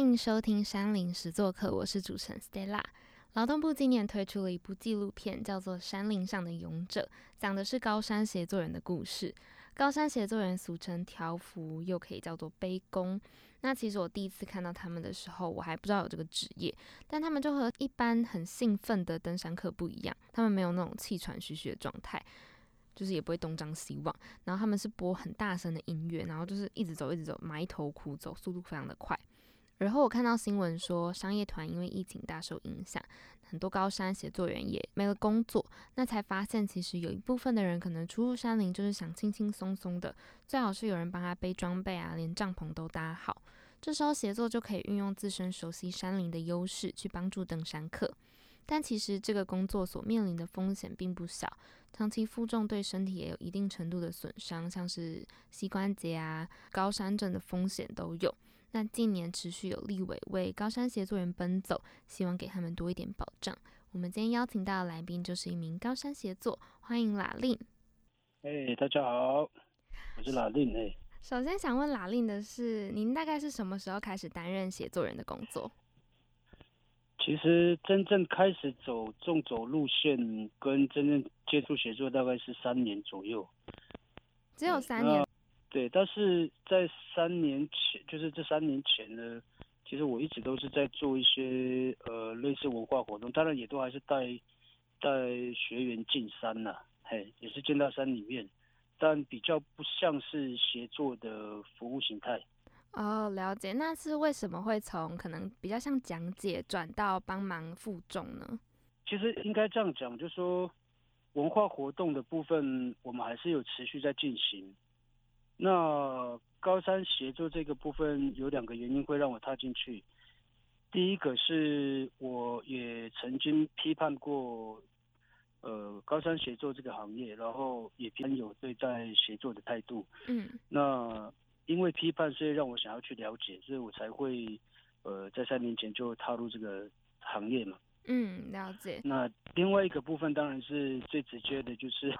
欢迎收听山林实作课，我是主持人 Stella。劳动部今年推出了一部纪录片，叫做《山林上的勇者》，讲的是高山协作人的故事。高山协作人俗称条幅，又可以叫做背工。那其实我第一次看到他们的时候，我还不知道有这个职业，但他们就和一般很兴奋的登山客不一样，他们没有那种气喘吁吁的状态。就是也不会东张西望，然后他们是播很大声的音乐，然后就是一直走一直走，埋头苦走，速度非常的快。然后我看到新闻说，商业团因为疫情大受影响，很多高山写作员也没了工作，那才发现其实有一部分的人可能出入山林就是想轻轻松松的，最好是有人帮他背装备啊，连帐篷都搭好。这时候协作就可以运用自身熟悉山林的优势去帮助登山客。但其实这个工作所面临的风险并不小，长期负重对身体也有一定程度的损伤，像是膝关节啊、高山症的风险都有。那近年持续有立委为高山协作人奔走，希望给他们多一点保障。我们今天邀请到的来宾就是一名高山协作，欢迎拉令。哎，大家好，我是拉令。哎，首先想问拉令的是，您大概是什么时候开始担任协作人的工作？其实真正开始走纵走路线，跟真正接触协作大概是三年左右。只有三年。对，但是在三年前，就是这三年前呢，其实我一直都是在做一些呃类似文化活动，当然也都还是带带学员进山呐，嘿，也是进到山里面，但比较不像是协作的服务形态。哦，了解。那是为什么会从可能比较像讲解转到帮忙负重呢？其实应该这样讲，就是说文化活动的部分，我们还是有持续在进行。那高山协作这个部分有两个原因会让我踏进去。第一个是我也曾经批判过，呃，高山协作这个行业，然后也偏有对待协作的态度。嗯，那。因为批判，所以让我想要去了解，所以我才会，呃，在三年前就踏入这个行业嘛。嗯，了解。那另外一个部分，当然是最直接的，就是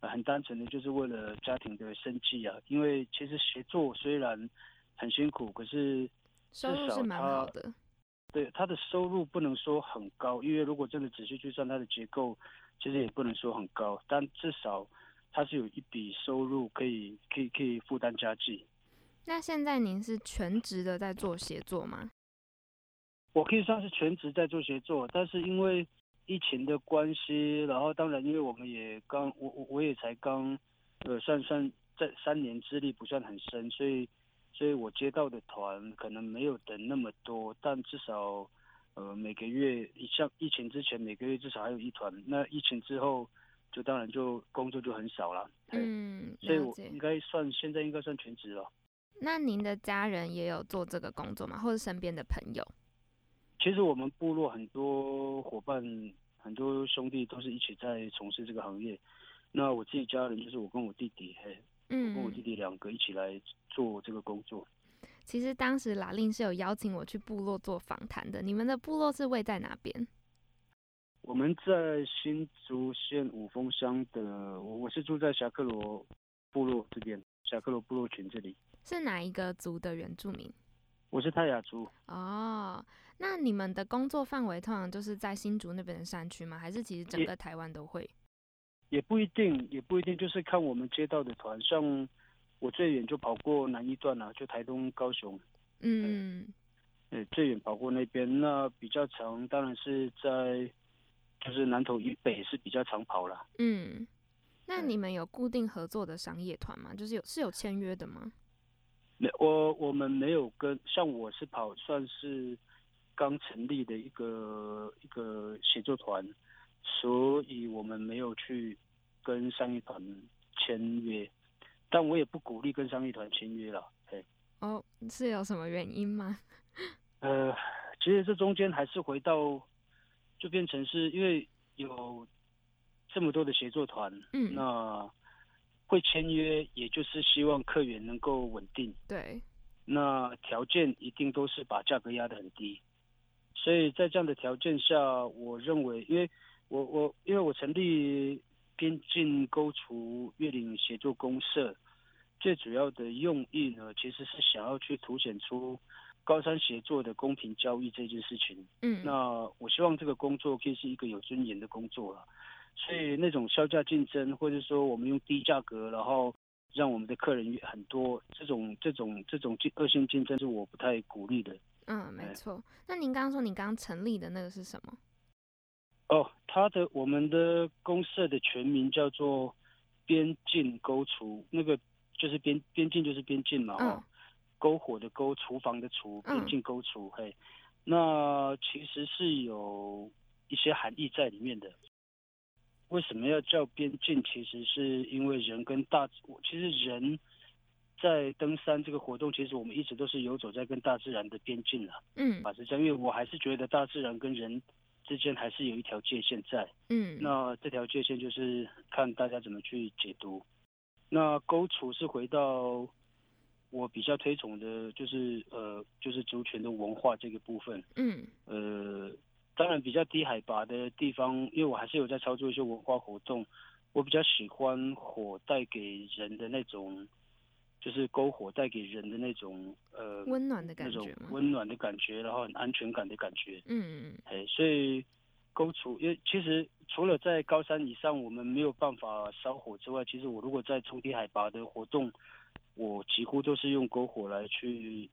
很单纯的，就是为了家庭的生计啊。因为其实协作虽然很辛苦，可是收入是蛮好的。对，他的收入不能说很高，因为如果真的仔细去算它的结构，其实也不能说很高，但至少他是有一笔收入可以可以可以负担家计。那现在您是全职的在做协作吗？我可以算是全职在做协作，但是因为疫情的关系，然后当然因为我们也刚我我我也才刚呃算算在三年资历不算很深，所以所以我接到的团可能没有等那么多，但至少呃每个月像疫情之前每个月至少还有一团，那疫情之后就当然就工作就很少了。嗯，所以我应该算现在应该算全职了。那您的家人也有做这个工作吗？或者身边的朋友？其实我们部落很多伙伴、很多兄弟都是一起在从事这个行业。那我自己家人就是我跟我弟弟，嘿，嗯，我跟我弟弟两个一起来做这个工作。其实当时拉令是有邀请我去部落做访谈的。你们的部落是位在哪边？我们在新竹县五峰乡的，我我是住在侠客罗部落这边，侠客罗部落群这里。是哪一个族的原住民？我是泰雅族。哦，那你们的工作范围通常就是在新竹那边的山区吗？还是其实整个台湾都会？也不一定，也不一定，就是看我们接到的团。像我最远就跑过南一段了，就台东、高雄。嗯，呃，最远跑过那边。那比较长，当然是在就是南投以北是比较长跑了。嗯，那你们有固定合作的商业团吗？就是有是有签约的吗？没，我我们没有跟，像我是跑算是刚成立的一个一个协作团，所以我们没有去跟商业团签约，但我也不鼓励跟商业团签约了。嘿，哦，是有什么原因吗？呃，其实这中间还是回到，就变成是因为有这么多的协作团，嗯，那。会签约，也就是希望客源能够稳定。对，那条件一定都是把价格压得很低。所以在这样的条件下，我认为，因为我我因为我成立边境沟除越岭协作公社，最主要的用意呢，其实是想要去凸显出高山协作的公平交易这件事情。嗯，那我希望这个工作可以是一个有尊严的工作了。所以那种销价竞争，或者说我们用低价格，然后让我们的客人很多，这种这种这种竞恶性竞争是我不太鼓励的。嗯，没错。那您刚刚说你刚刚成立的那个是什么？哦，它的我们的公社的全名叫做边境沟厨，那个就是边边境就是边境嘛，哦，篝火的篝，厨房的厨，边境沟厨，嘿，那其实是有一些含义在里面的。为什么要叫边境？其实是因为人跟大，其实人在登山这个活动，其实我们一直都是游走在跟大自然的边境了。嗯，啊，是这样，因为我还是觉得大自然跟人。之间还是有一条界限在，嗯，那这条界限就是看大家怎么去解读。那勾楚是回到我比较推崇的，就是呃，就是族群的文化这个部分，嗯，呃，当然比较低海拔的地方，因为我还是有在操作一些文化活动，我比较喜欢火带给人的那种。就是篝火带给人的那种呃温暖的感觉，温暖的感觉，然后很安全感的感觉。嗯嗯嗯。哎，所以篝除，因为其实除了在高山以上我们没有办法烧火之外，其实我如果在冲低海拔的活动，我几乎都是用篝火来去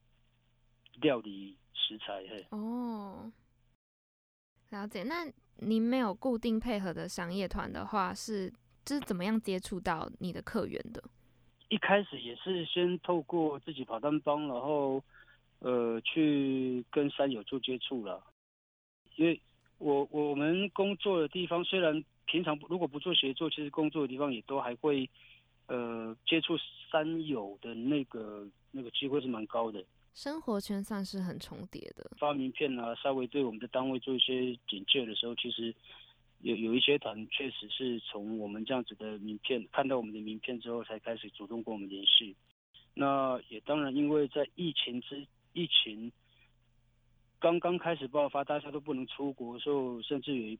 料理食材。嘿。哦，了解。那您没有固定配合的商业团的话，是就是怎么样接触到你的客源的？一开始也是先透过自己跑单帮，然后呃去跟山友做接触了。因为我我们工作的地方虽然平常如果不做协作，其实工作的地方也都还会呃接触山友的那个那个机会是蛮高的。生活圈算是很重叠的。发名片啊，稍微对我们的单位做一些简介的时候，其实。有有一些团确实是从我们这样子的名片看到我们的名片之后，才开始主动跟我们联系。那也当然，因为在疫情之疫情刚刚开始爆发，大家都不能出国的时候，甚至有一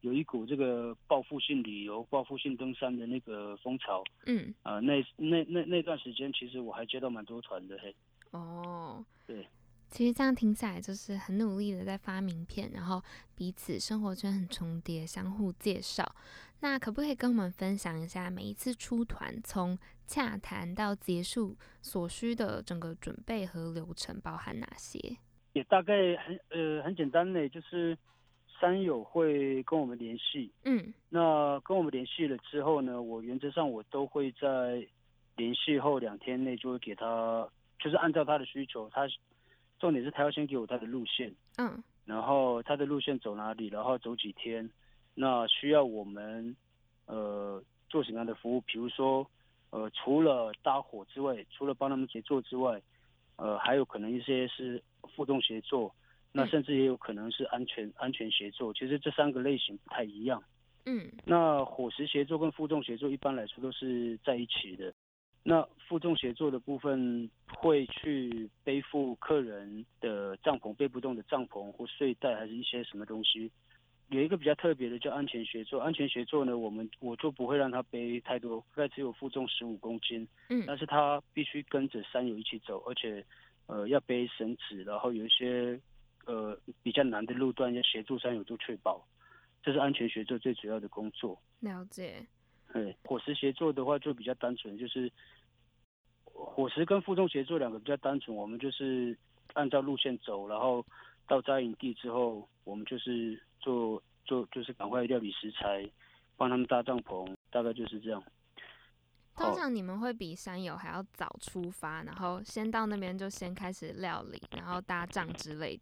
有一股这个报复性旅游、报复性登山的那个风潮。嗯。啊，那那那那段时间，其实我还接到蛮多团的嘿。哦。对。其实这样听起来，就是很努力的在发名片，然后彼此生活圈很重叠，相互介绍。那可不可以跟我们分享一下每一次出团从洽谈到结束所需的整个准备和流程包含哪些？也大概很呃很简单嘞，就是三友会跟我们联系，嗯，那跟我们联系了之后呢，我原则上我都会在联系后两天内就会给他，就是按照他的需求，他。重点是他要先给我他的路线，嗯，然后他的路线走哪里，然后走几天，那需要我们呃做什么样的服务？比如说呃除了搭伙之外，除了帮他们协作之外，呃还有可能一些是负重协作，那甚至也有可能是安全安全协作。其实这三个类型不太一样，嗯，那伙食协作跟负重协作一般来说都是在一起的。那负重协作的部分会去背负客人的帐篷，背不动的帐篷或睡袋，还是一些什么东西。有一个比较特别的叫安全协作，安全协作呢，我们我就不会让他背太多，大概只有负重十五公斤。嗯。但是他必须跟着山友一起走，而且呃要背绳子，然后有一些呃比较难的路段要协助山友做确保，这是安全协作最主要的工作。了解。对，伙食协作的话就比较单纯，就是伙食跟负重协作两个比较单纯，我们就是按照路线走，然后到扎营地之后，我们就是做做就是赶快料理食材，帮他们搭帐篷，大概就是这样。通常你们会比山友还要早出发，然后先到那边就先开始料理，然后搭帐之类。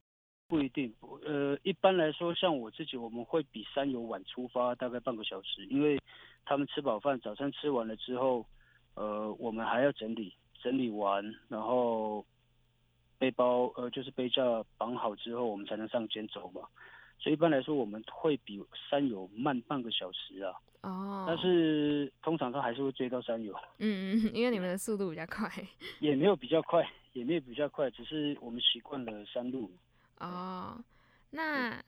不一定，呃，一般来说，像我自己，我们会比山友晚出发大概半个小时，因为他们吃饱饭，早餐吃完了之后，呃，我们还要整理，整理完，然后背包，呃，就是背架绑好之后，我们才能上肩走嘛。所以一般来说，我们会比山友慢半个小时啊。哦。但是通常他还是会追到山友。嗯嗯，因为你们的速度比较快。也没有比较快，也没有比较快，只是我们习惯了山路。哦，那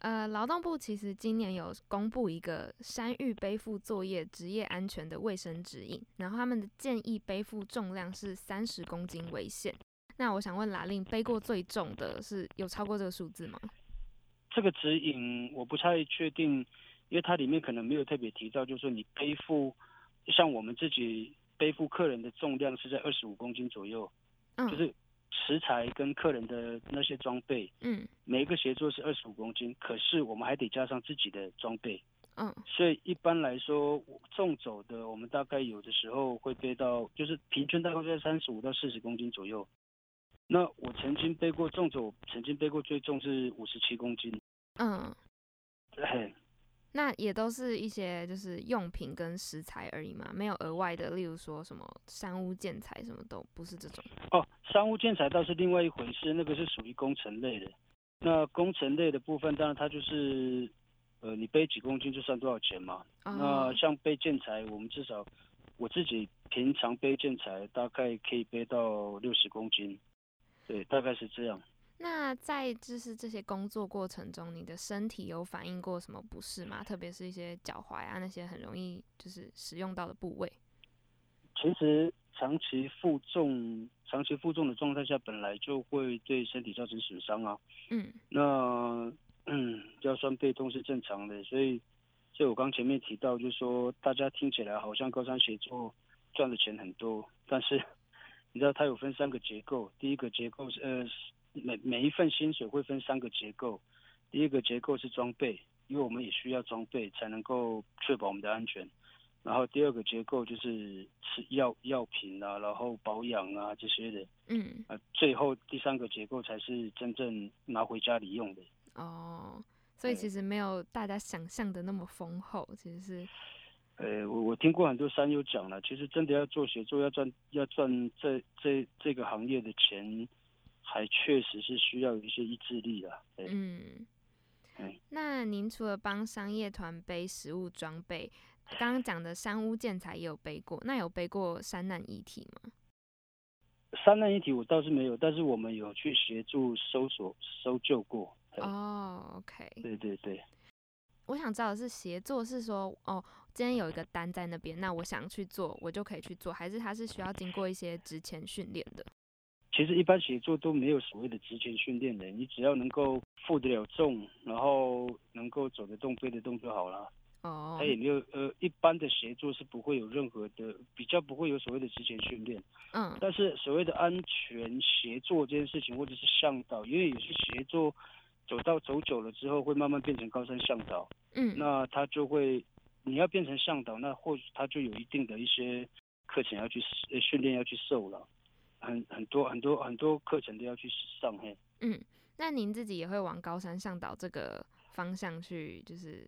呃，劳动部其实今年有公布一个山域背负作业职业安全的卫生指引，然后他们的建议背负重量是三十公斤为限。那我想问拉令，背过最重的是有超过这个数字吗？这个指引我不太确定，因为它里面可能没有特别提到，就是说你背负，像我们自己背负客人的重量是在二十五公斤左右，嗯，就是食材跟客人的那些装备，嗯。每一个协作是二十五公斤，可是我们还得加上自己的装备，嗯。所以一般来说我重走的我们大概有的时候会背到，就是平均大概在三十五到四十公斤左右。那我曾经背过重走，曾经背过最重是五十七公斤，嗯，嘿，那也都是一些就是用品跟食材而已嘛，没有额外的，例如说什么山屋建材什么都不是这种。哦，山屋建材倒是另外一回事，那个是属于工程类的。那工程类的部分，当然它就是，呃，你背几公斤就算多少钱嘛。哦那像背建材，我们至少我自己平常背建材大概可以背到六十公斤，对，大概是这样。那在就是这些工作过程中，你的身体有反应过什么不适吗？特别是一些脚踝啊那些很容易就是使用到的部位。其实长期负重、长期负重的状态下，本来就会对身体造成损伤啊。嗯那嗯，腰酸背痛是正常的，所以，所以我刚前面提到，就是说大家听起来好像高山协作赚的钱很多，但是 你知道它有分三个结构，第一个结构是呃每每一份薪水会分三个结构，第一个结构是装备，因为我们也需要装备才能够确保我们的安全。然后第二个结构就是吃药药品啊，然后保养啊这些的，嗯啊，最后第三个结构才是真正拿回家里用的。哦，所以其实没有大家想象的那么丰厚，其实是呃，我我听过很多山友讲了，其实真的要做写作，要赚要赚这这这个行业的钱，还确实是需要一些意志力的。对，嗯嗯。那您除了帮商业团背食物装备，刚刚讲的山屋建材也有背过，那有背过山难遗体吗？山难一体我倒是没有，但是我们有去协助搜索搜救过。对哦，OK，对对对，我想知道的是协作是说，哦，今天有一个单在那边，那我想去做，我就可以去做，还是它是需要经过一些职前训练的？其实一般协作都没有所谓的职前训练的，你只要能够负得了重，然后能够走得动、背得动就好了。哦。他，也没有呃，一般的协作是不会有任何的比较不会有所谓的职前训练。嗯。但是所谓的安全协作这件事情，或者是向导，因为有些协作走到走久了之后，会慢慢变成高山向导，嗯，那他就会你要变成向导，那或许他就有一定的一些课程要去呃训练要去受了，很很多很多很多课程都要去上嘿。嗯，那您自己也会往高山向导这个方向去，就是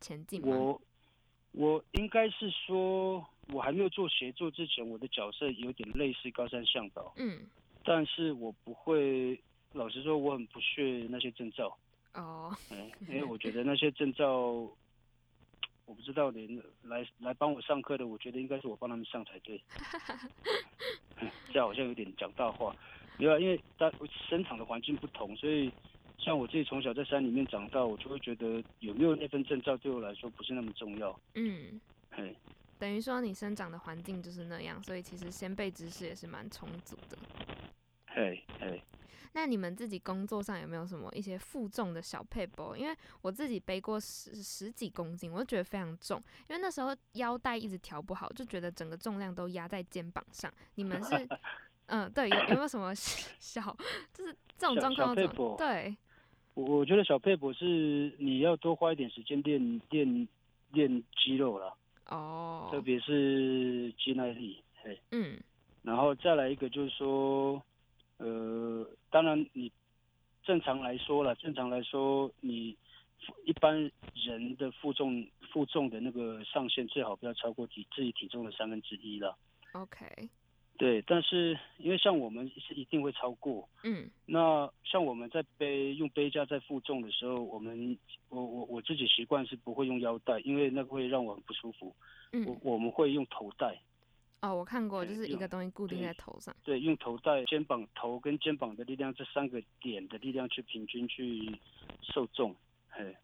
前进吗？我我应该是说，我还没有做协作之前，我的角色有点类似高山向导，嗯，但是我不会，老实说，我很不屑那些证照。哦，嗯，因为我觉得那些证照，我不知道连来来帮我上课的，我觉得应该是我帮他们上才对。嗯这好像有点讲大话，没有啊，因为大生长的环境不同，所以像我自己从小在山里面长大，我就会觉得有没有那份证照对我来说不是那么重要。嗯，嘿，等于说你生长的环境就是那样，所以其实先辈知识也是蛮充足的。嘿，嘿，那你们自己工作上有没有什么一些负重的小配包？因为我自己背过十十几公斤，我就觉得非常重，因为那时候腰带一直调不好，就觉得整个重量都压在肩膀上。你们是，嗯，对，有有没有什么 小，就是这种状况对，我我觉得小配博是你要多花一点时间练练练肌肉了，哦特，别是肌耐力。嘿，嗯然后再来一个就是说，呃，当然你正常来说了，正常来说你一般人的负重负重的那个上限最好不要超过体自己体重的三分之一了。，OK，对，但是因为像我们是一定会超过，嗯那像我们在背用背架在负重的时候，我们我我我自己习惯是不会用腰带，因为那个会让我很不舒服。我嗯，我们会用头带，哦，我看过，就是一个东西固定在头上。对，用头带、肩膀、头跟肩膀的力量这三个点的力量去平均去受重。嘿，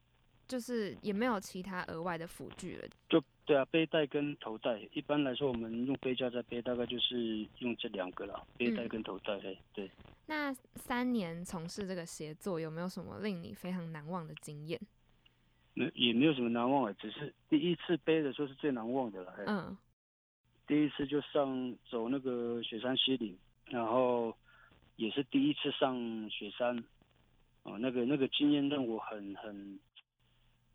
就是也没有其他额外的辅具了。就对啊，背带跟头带，一般来说我们用背架在背，大概就是用这两个啦，背带跟头带，嘿，对。那三年从事这个协作，有没有什么令你非常难忘的经验？没也没有什么难忘的，只是第一次背的时候是最难忘的了。嗯第一次就上走那个雪山西岭，然后也是第一次上雪山，哦，那个那个经验让我很很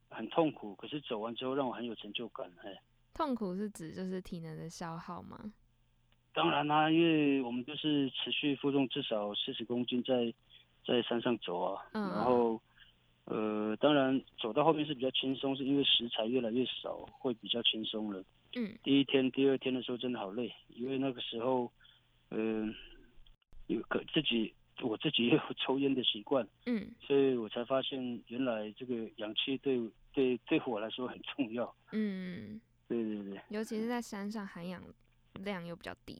很痛苦，可是走完之后让我很有成就感，哎，痛苦是指就是体能的消耗吗？当然啦、因为我们就是持续负重至少四十公斤在在山上走啊，嗯然后呃，当然走到后面是比较轻松，是因为食材越来越少，会比较轻松了。嗯第一天、第二天的时候真的好累，因为那个时候，嗯、有个自己我自己也有抽烟的习惯，嗯所以我才发现原来这个氧气对对对我来说很重要。嗯，对对对尤其是在山上含氧量又比较低。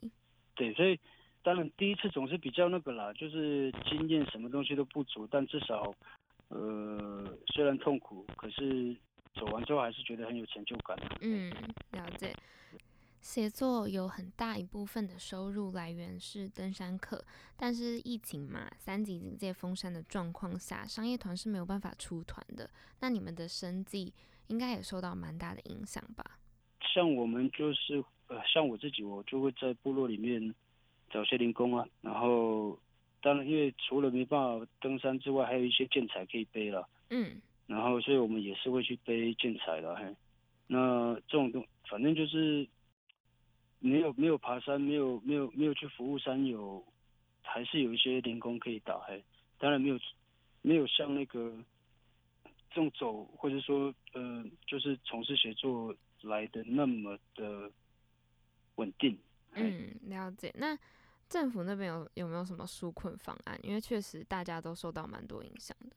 对，所以当然第一次总是比较那个啦，就是经验什么东西都不足，但至少呃虽然痛苦，可是走完之后还是觉得很有成就感。嗯，了解。写作有很大一部分的收入来源是登山客，但是疫情嘛，三级警戒封山的状况下，商业团是没有办法出团的。那你们的生计应该也受到蛮大的影响吧？像我们就是呃，像我自己，我就会在部落里面找些零工啊，然后当然因为除了没办法登山之外，还有一些建材可以背了，嗯然后所以我们也是会去背建材的，嘿，那这种东反正就是没有没有爬山，没有没有没有去服务山友，还是有一些零工可以打，嘿，当然没有没有像那个这种走或者说呃，就是从事写作来的那么的稳定。嗯，了解。那政府那边有有没有什么纾困方案？因为确实大家都受到蛮多影响的。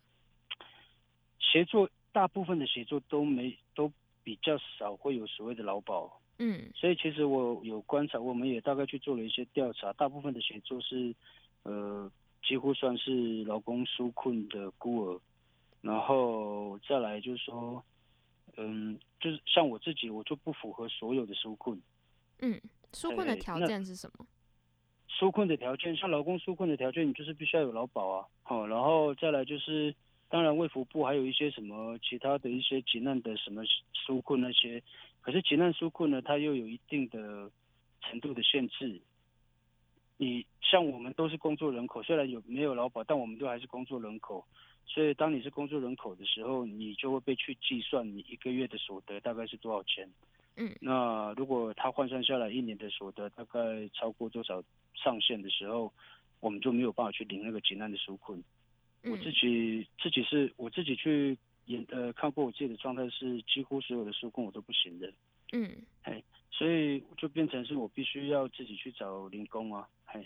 协作大部分的协作都没都比较少会有所谓的劳保，嗯所以其实我有观察，我们也大概去做了一些调查，大部分的协作是呃几乎算是劳工纾困的孤儿，然后再来就是说，嗯，就是像我自己，我就不符合所有的纾困。嗯，纾困的条件是什么？纾困的条件，像劳工纾困的条件，你就是必须要有劳保啊，好、然后再来就是，当然卫福部还有一些什么其他的一些急难的什么纾困那些，可是急难纾困呢，它又有一定的程度的限制。你像我们都是工作人口，虽然有没有劳保，但我们都还是工作人口，所以当你是工作人口的时候，你就会被去计算你一个月的所得大概是多少钱。嗯那如果他换算下来一年的所得大概超过多少上限的时候，我们就没有办法去领那个急难的纾困。我自嗯己自己是我自己去研呃看过我自己的状态是几乎所有的纾困我都不行的，嗯哎所以就变成是我必须要自己去找零工啊，嘿。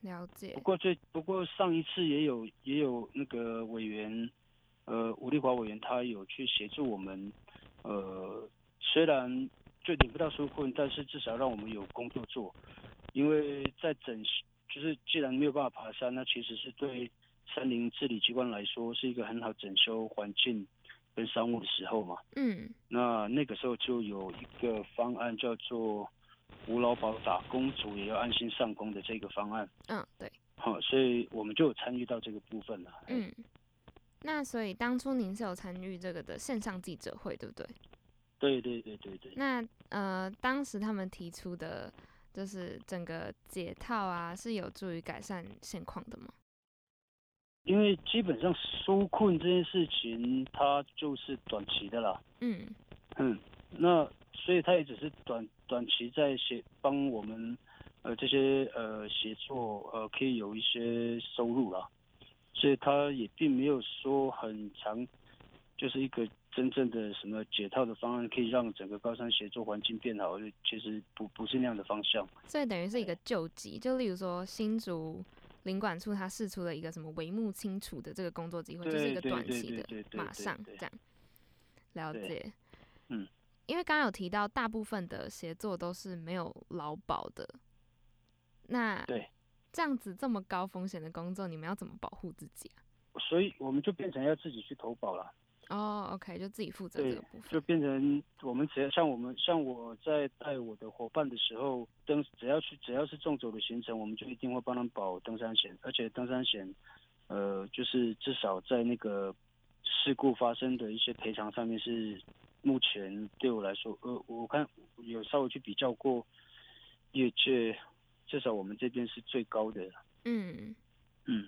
了解不。过最不过上一次也有也有那个委员，呃，吴丽华委员他有去协助我们，呃，虽然就领不到纾困，但是至少让我们有工作做，因为在整就是既然没有办法爬山，那其实是对山林治理机关来说是一个很好整修环境跟商务的时候嘛。嗯那那个时候就有一个方案叫做无劳保打工族也要安心上工的这个方案。嗯，对，好、所以我们就有参与到这个部分了。哎，嗯。那所以当初您是有参与这个的线上记者会，对不对？对对对对对。那呃，当时他们提出的，就是整个解套啊，是有助于改善现况的吗？因为基本上纾困这件事情，它就是短期的啦。嗯嗯，那所以它也只是短短期在协帮我们呃这些呃协作呃可以有一些收入啦，所以它也并没有说很长，就是一个真正的什么解套的方案可以让整个高山协作环境变好，其实不不是那样的方向。所以等于是一个救急，就例如说新竹领管处他试出了一个什么帷幕清除的这个工作机会，就是一个短期的马上这样。了解。嗯，因为刚刚有提到，大部分的协作都是没有劳保的。那对这样子这么高风险的工作，你们要怎么保护自己啊？所以我们就变成要自己去投保了。哦，OK，就自己负责这个部分，就变成我们只要像我们像我在带我的伙伴的时候，登只要去只要是纵走的行程，我们就一定会帮他们保登山险，而且登山险，呃，就是至少在那个事故发生的一些赔偿上面是目前对我来说，呃，我看有稍微去比较过业界，至少我们这边是最高的。嗯嗯。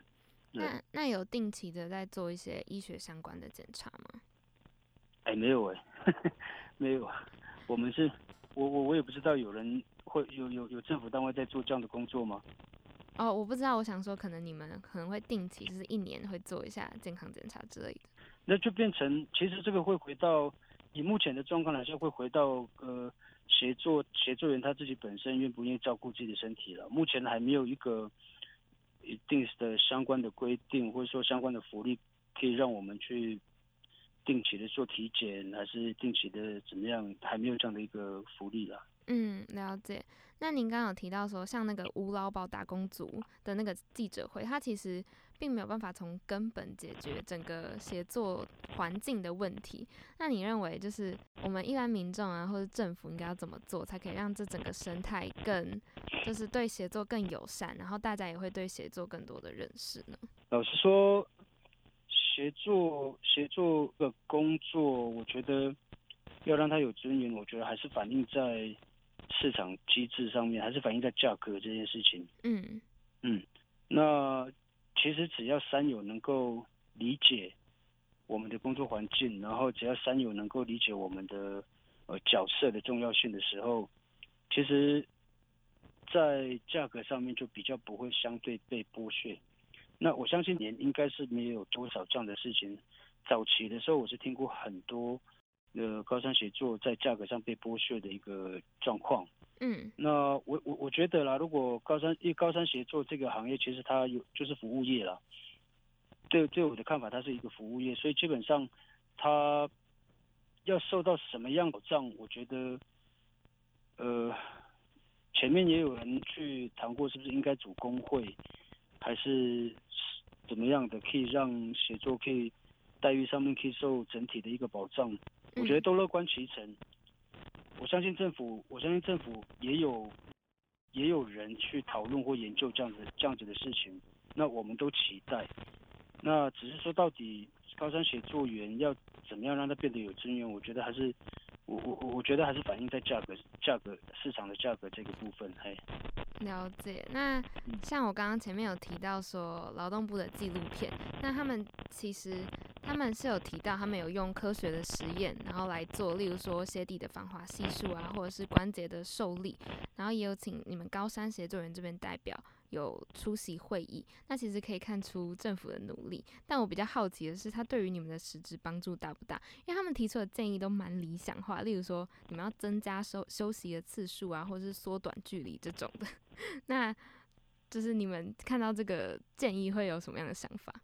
那那有定期的在做一些医学相关的检查吗？哎，没有哎，没有啊。我们是，我我我也不知道有人会有有有政府单位在做这样的工作吗？哦，我不知道。我想说，可能你们可能会定期，就是一年会做一下健康检查之类的。那就变成，其实这个会回到以目前的状况来说，会回到呃协作协作员他自己本身愿不愿意照顾自己的身体了。目前还没有一个。一定的相关的规定，或者说相关的福利，可以让我们去定期的做体检，还是定期的怎么样？还没有这样的一个福利了。嗯，了解。那您刚刚有提到说，像那个吴老宝打工族的那个记者会，他其实。并没有办法从根本解决整个协作环境的问题。那你认为，就是我们一般民众啊，或者政府应该要怎么做，才可以让这整个生态更，就是对协作更友善，然后大家也会对协作更多的认识呢？老实说，协作协作的工作，我觉得要让他有尊严，我觉得还是反映在市场机制上面，还是反映在价格这件事情。嗯嗯，那。其实只要三友能够理解我们的工作环境，然后只要三友能够理解我们的呃角色的重要性的时候，其实，在价格上面就比较不会相对被剥削。那我相信年应该是没有多少这样的事情。早期的时候，我是听过很多呃高山协作在价格上被剥削的一个状况。嗯，那我我我觉得啦，如果高山因为高山协作这个行业，其实它有就是服务业啦。对对我的看法，它是一个服务业，所以基本上它要受到什么样保障，我觉得，呃，前面也有人去谈过，是不是应该组工会，还是怎么样的，可以让协作可以待遇上面可以受整体的一个保障，我觉得都乐观其成。我相信政府，我相信政府也有也有人去讨论或研究这样子这样子的事情。那我们都期待。那只是说，到底高山协作员要怎么样让它变得有尊严？我觉得还是我我我觉得还是反映在价格价格市场的价格这个部分。嘿，了解。那像我刚刚前面有提到说劳动部的纪录片，那他们其实。他们是有提到，他们有用科学的实验，然后来做，例如说鞋底的防滑系数啊，或者是关节的受力，然后也有请你们高山协作人这边代表有出席会议。那其实可以看出政府的努力，但我比较好奇的是，他对于你们的实质帮助大不大？因为他们提出的建议都蛮理想化，例如说你们要增加休休息的次数啊，或者是缩短距离这种的。那就是你们看到这个建议会有什么样的想法？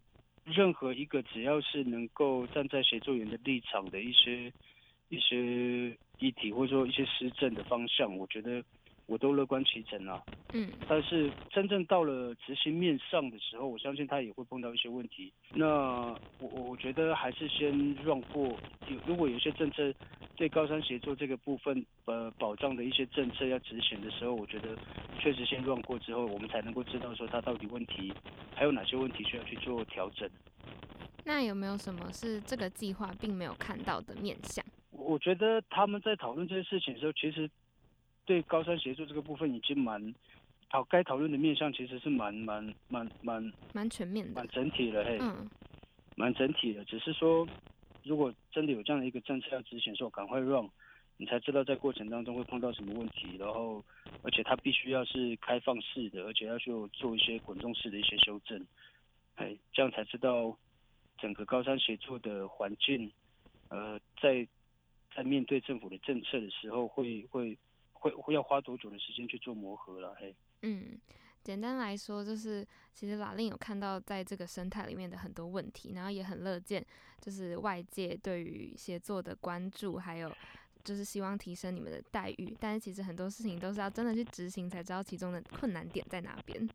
任何一个只要是能够站在协作员的立场的一些一些议题，或者说一些施政的方向，我觉得。我都乐观其成啊，嗯，但是真正到了执行面上的时候，我相信他也会碰到一些问题。那我我我觉得还是先让过，有如果有些政策对高山协作这个部分呃保障的一些政策要执行的时候，我觉得确实先让过之后，我们才能够知道说他到底问题还有哪些问题需要去做调整。那有没有什么是这个计划并没有看到的面向？我觉得他们在讨论这些事情的时候，其实。对高山协作这个部分已经蛮讨该讨论的面向其实是蛮蛮蛮蛮蛮全面的，蛮整体的嘿，嗯，蛮整体的。只是说，如果真的有这样的一个政策要执行，说赶快让，你才知道在过程当中会碰到什么问题，然后而且它必须要是开放式的，而且要去做一些滚动式的一些修正，哎，这样才知道整个高山协作的环境，呃，在在面对政府的政策的时候会会。会会要花多久的时间去做磨合了？嘿，嗯，简单来说就是，其实拉令有看到在这个生态里面的很多问题，然后也很乐见，就是外界对于协作的关注，还有就是希望提升你们的待遇。但是其实很多事情都是要真的去执行才知道其中的困难点在哪边。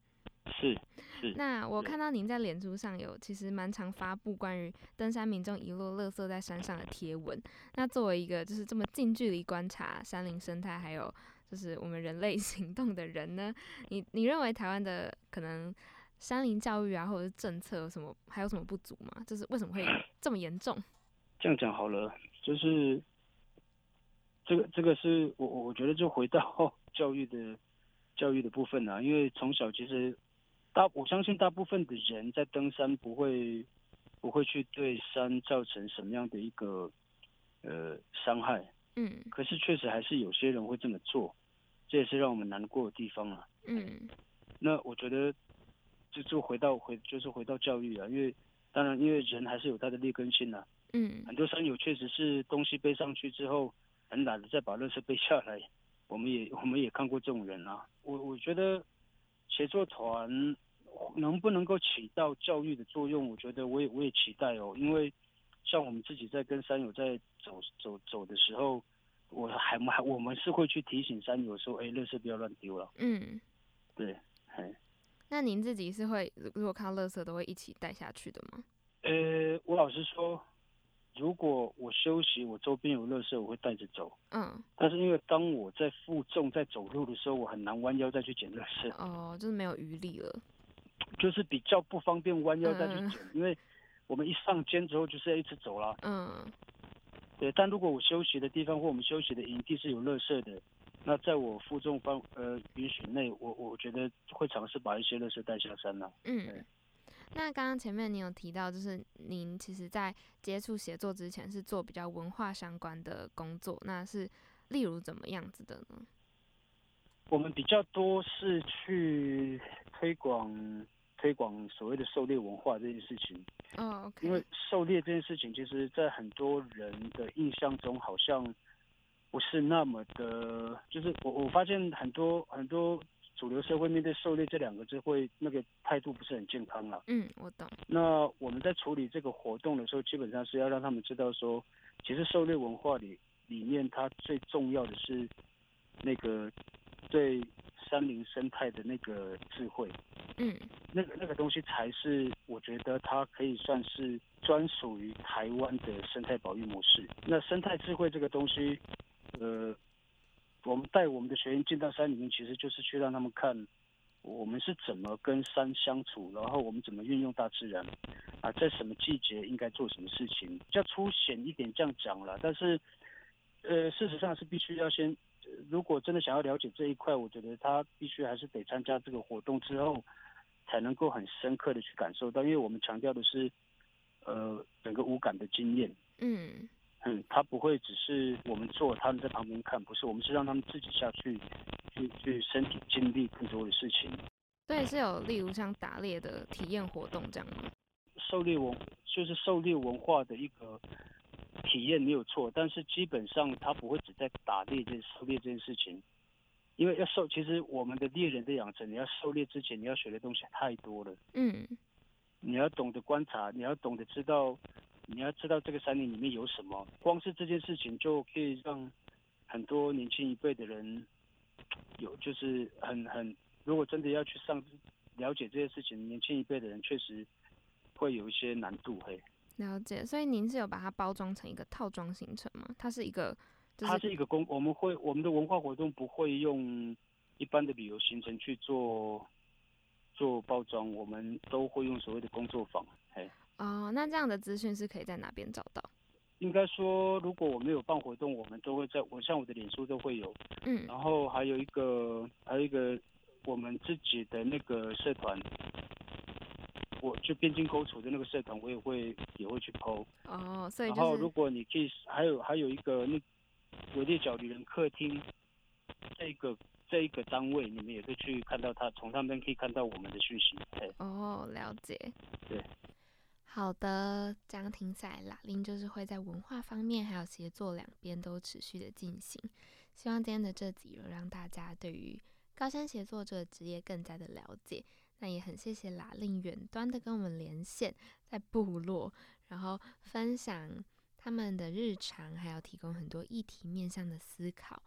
是是。那我看到您在脸书上有其实蛮常发布关于登山民众遗落垃圾在山上的贴文。那作为一个就是这么近距离观察山林生态，还有就是我们人类 行动的人呢，你你认为台湾的可能山林教育啊，或者是政策有什么还有什么不足吗？就是为什么会 这么严重？这样讲好了，就是这个这个是我我觉得就回到 教育的教育的部分啊，因为从小其实大我相信大部分的人在登山不会不会去对山造成什么样的一个呃伤害，嗯，可是确实还是有些人会这么做。这也是让我们难过的地方啊。嗯，那我觉得就就回到回就是回到教育啊，因为当然因为人还是有他的劣根性啊。嗯，很多山友确实是东西背上去之后很懒得再把垃圾背下来，我们也我们也看过这种人啊。我我觉得协作团能不能够起到教育的作用，我觉得我也我也期待哦，因为像我们自己在跟山友在走走走的时候。我还还我们是会去提醒山友说，哎，垃圾不要乱丢了。嗯，对，哎。那您自己是会如果看到垃圾都会一起带下去的吗？呃，我老实说，如果我休息，我周边有垃圾，我会带着走。嗯。但是因为当我在负重在走路的时候，我很难弯腰再去捡垃圾。哦，就是没有余力了。就是比较不方便弯腰再去捡，因为我们一上肩之后就是要一直走了。嗯。对，但如果我休息的地方或我们休息的营地是有垃圾的，那在我负重方呃允许内，我我觉得会尝试把一些垃圾带下山呢。嗯，那刚刚前面你有提到，就是您其实在接触写作之前是做比较文化相关的工作，那是例如怎么样子的呢？我们比较多是去推广。推广所谓的狩猎文化这件事情，哦，因为狩猎这件事情，其实，在很多人的印象中，好像不是那么的，就是我我发现很多很多主流社会面对狩猎这两个字，会那个态度不是很健康了。嗯，我懂。那我们在处理这个活动的时候，基本上是要让他们知道说，其实狩猎文化里里面，它最重要的是那个对。山林生态的那个智慧，嗯，那个那个东西才是我觉得它可以算是专属于台湾的生态保育模式。那生态智慧这个东西，呃，我们带我们的学员进到山里面，其实就是去让他们看我们是怎么跟山相处，然后我们怎么运用大自然，啊，在什么季节应该做什么事情，比较粗浅一点这样讲了。但是，呃，事实上是必须要先。如果真的想要了解这一块，我觉得他必须还是得参加这个活动之后，才能够很深刻的去感受到，因为我们强调的是，呃，整个无感的经验。嗯嗯，他不会只是我们做，他们在旁边看，不是，我们是让他们自己下去，去去身体经历更多的事情。对，是有例如像打猎的体验活动这样吗？狩猎文就是狩猎文化的一个。体验没有错，但是基本上他不会只在打猎这狩猎这件事情，因为要狩，其实我们的猎人的养成，你要狩猎之前你要学的东西太多了。嗯，你要懂得观察，你要懂得知道，你要知道这个山林里面有什么。光是这件事情就可以让很多年轻一辈的人有，就是很很，如果真的要去上了解这些事情，年轻一辈的人确实会有一些难度嘿。了解，所以您是有把它包装成一个套装行程吗？它是一个，它是一个公，我们会我们的文化活动不会用一般的旅游行程去做做包装，我们都会用所谓的工作坊。哎，哦，那这样的资讯是可以在哪边找到？应该说，如果我没有办活动，我们都会在我像我的脸书都会有，嗯，然后还有一个还有一个我们自己的那个社团。我就边境沟处的那个社团，我也会也会去剖。哦，所以然后如果你可以，还有还有一个那伟列角旅人客厅，这个这一个单位，你们也可以去看到他，从上面可以看到我们的讯息。哦，了解。对。好的，这样听起来，拉令就是会在文化方面还有协作两边都持续的进行。希望今天的这集有让大家对于高山协作这个职业更加的了解。那也很谢谢拉令远端的跟我们连线，在部落，然后分享他们的日常，还有提供很多议题面向的思考。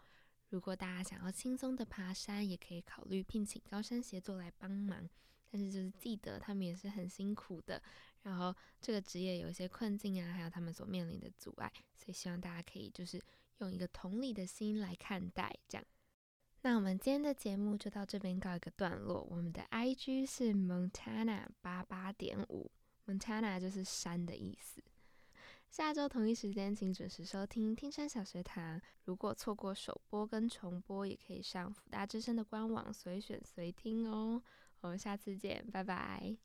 如果大家想要轻松的爬山，也可以考虑聘请高山协作来帮忙。但是就是记得他们也是很辛苦的，然后这个职业有一些困境啊，还有他们所面临的阻碍，所以希望大家可以就是用一个同理的心来看待这样。那我们今天的节目就到这边告一个段落。我们的 I G 是 Montana 八八点五，Montana 就是山的意思。下周同一时间，请准时收听《听山小学堂》。如果错过首播跟重播，也可以上福大之声的官网随选随听哦。我们下次见，拜拜。